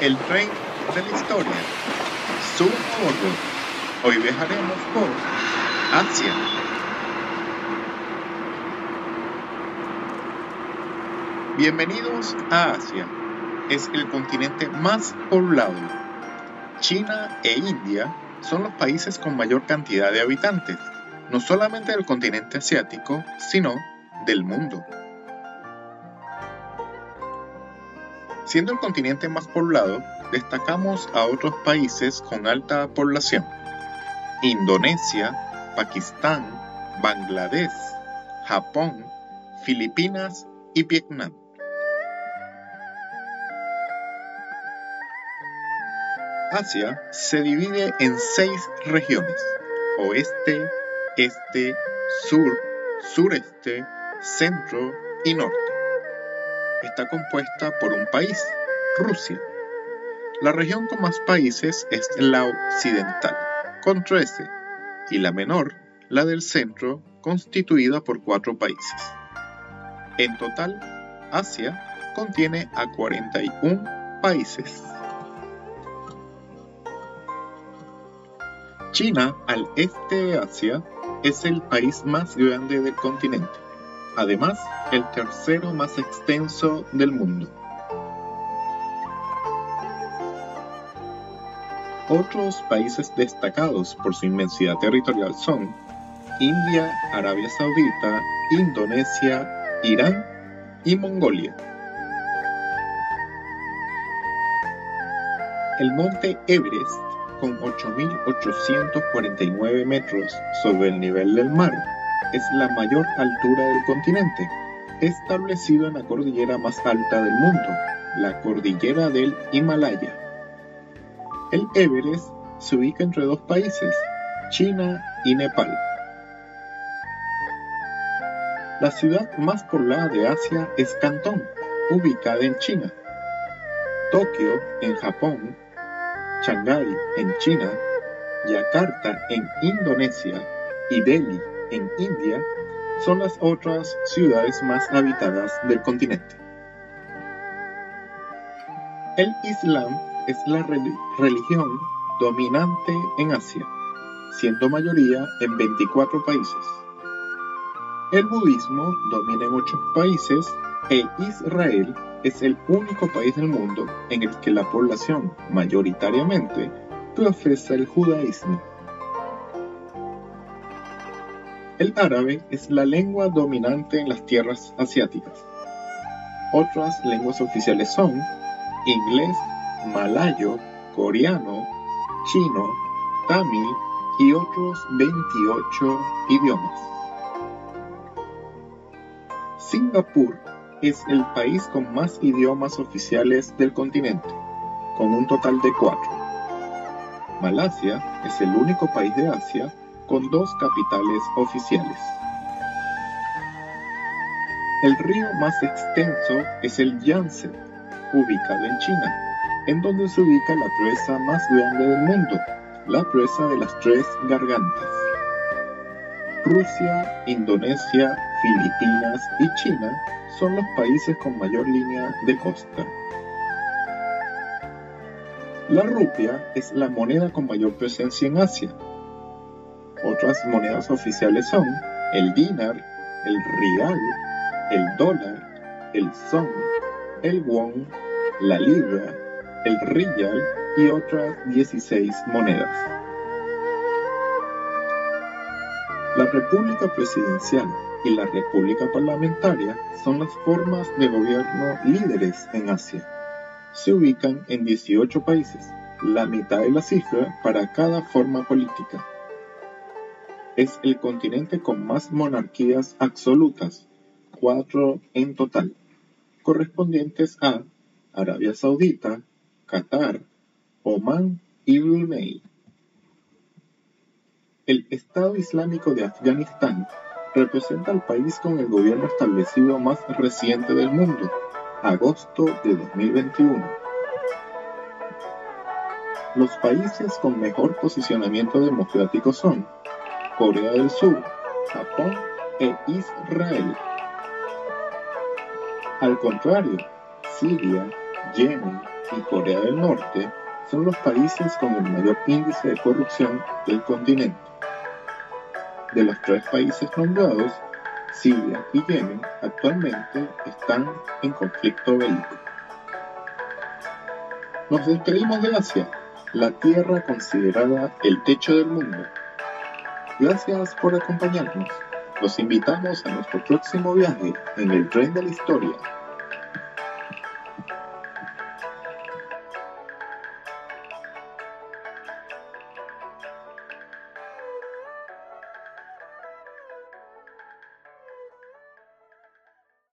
el tren de la historia. Suban a. Hoy viajaremos por Asia. Bienvenidos a Asia. Es el continente más poblado. China e India son los países con mayor cantidad de habitantes, no solamente del continente asiático, sino del mundo. Siendo el continente más poblado, destacamos a otros países con alta población. Indonesia, Pakistán, Bangladesh, Japón, Filipinas y Vietnam. Asia se divide en seis regiones, oeste, este, sur, sureste, centro y norte está compuesta por un país, Rusia. La región con más países es la occidental, con 13, y la menor, la del centro, constituida por cuatro países. En total, Asia contiene a 41 países. China, al este de Asia, es el país más grande del continente además el tercero más extenso del mundo. Otros países destacados por su inmensidad territorial son India, Arabia Saudita, Indonesia, Irán y Mongolia. El monte Everest, con 8.849 metros sobre el nivel del mar, es la mayor altura del continente, establecido en la cordillera más alta del mundo, la cordillera del Himalaya. El Everest se ubica entre dos países, China y Nepal. La ciudad más poblada de Asia es Cantón, ubicada en China. Tokio, en Japón, Shanghái, en China, Yakarta, en Indonesia, y Delhi, en India son las otras ciudades más habitadas del continente. El Islam es la religión dominante en Asia, siendo mayoría en 24 países. El budismo domina en 8 países e Israel es el único país del mundo en el que la población mayoritariamente profesa el judaísmo. El árabe es la lengua dominante en las tierras asiáticas. Otras lenguas oficiales son inglés, malayo, coreano, chino, tamil y otros 28 idiomas. Singapur es el país con más idiomas oficiales del continente, con un total de cuatro. Malasia es el único país de Asia con dos capitales oficiales. El río más extenso es el Yangtze, ubicado en China, en donde se ubica la presa más grande del mundo, la presa de las tres gargantas. Rusia, Indonesia, Filipinas y China son los países con mayor línea de costa. La rupia es la moneda con mayor presencia en Asia, otras monedas oficiales son el dinar, el rial, el dólar, el son, el won, la libra, el rial y otras 16 monedas. La República Presidencial y la República Parlamentaria son las formas de gobierno líderes en Asia. Se ubican en 18 países, la mitad de la cifra para cada forma política es el continente con más monarquías absolutas, cuatro en total, correspondientes a Arabia Saudita, Qatar, Omán y Brunei. El Estado Islámico de Afganistán representa al país con el gobierno establecido más reciente del mundo, agosto de 2021. Los países con mejor posicionamiento democrático son Corea del Sur, Japón e Israel. Al contrario, Siria, Yemen, y Corea del Norte son los países con el mayor índice de corrupción del continente. De los tres países nombrados, Siria y Yemen actualmente están en conflicto bélico. Nos despedimos de Asia, la tierra considerada el techo del mundo. Gracias por acompañarnos. Los invitamos a nuestro próximo viaje en el tren de la historia